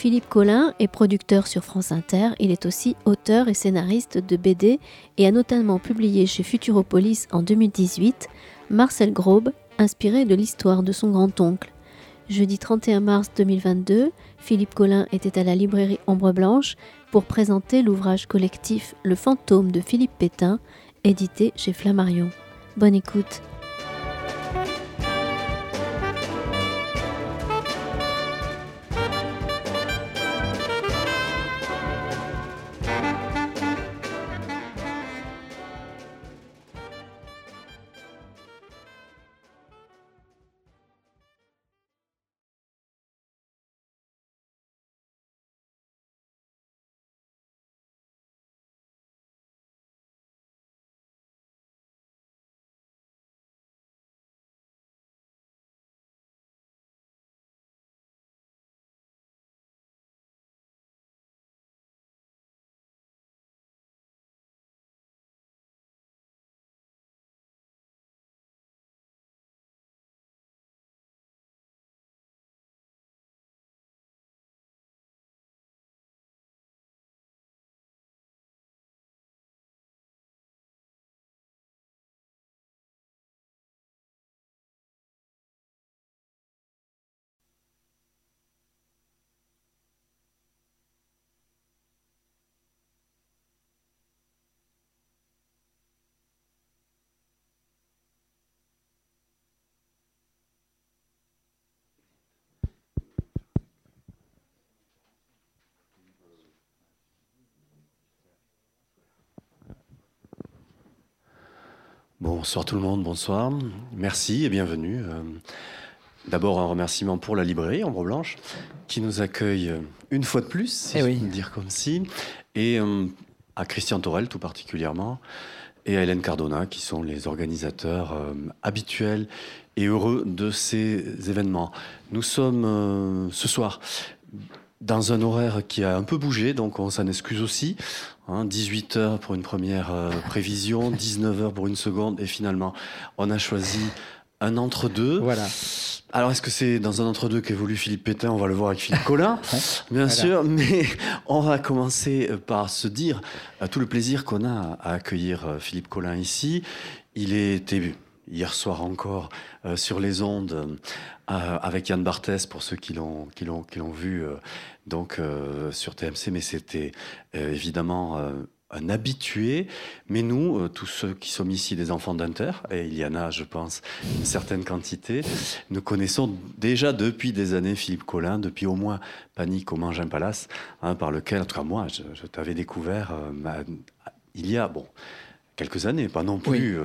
Philippe Collin est producteur sur France Inter, il est aussi auteur et scénariste de BD et a notamment publié chez Futuropolis en 2018 Marcel Grobe, inspiré de l'histoire de son grand-oncle. Jeudi 31 mars 2022, Philippe Collin était à la librairie Ombre Blanche pour présenter l'ouvrage collectif Le fantôme de Philippe Pétain, édité chez Flammarion. Bonne écoute. Bonsoir tout le monde, bonsoir. Merci et bienvenue. Euh, d'abord un remerciement pour la librairie Ombre Blanche qui nous accueille euh, une fois de plus, si eh je dire comme si, et euh, à Christian Torel tout particulièrement, et à Hélène Cardona qui sont les organisateurs habituels et heureux de ces événements. Nous sommes ce soir dans un horaire qui a un peu bougé, donc on s'en excuse aussi. 18 hein, heures pour une première euh, prévision, 19 heures pour une seconde, et finalement, on a choisi un entre-deux. Voilà. Alors, est-ce que c'est dans un entre-deux qu'évolue Philippe Pétain? On va le voir avec Philippe Collin, bien sûr, mais on va commencer euh, par se dire euh, tout le plaisir qu'on a à accueillir Philippe Collin ici. Il était hier soir encore sur les ondes avec Yann Barthès pour ceux qui l'ont qui l'ont qui l'ont vu donc euh, sur TMC, mais c'était euh, évidemment euh, un habitué. Mais nous, tous ceux qui sommes ici des enfants d'Inter, et il y en a, je pense, une certaine quantité, nous connaissons déjà depuis des années Philippe Collin, depuis au moins Panique au Mangin Palace, hein, par lequel, en tout cas moi, je, t'avais découvert il y a, bon, quelques années, pas non plus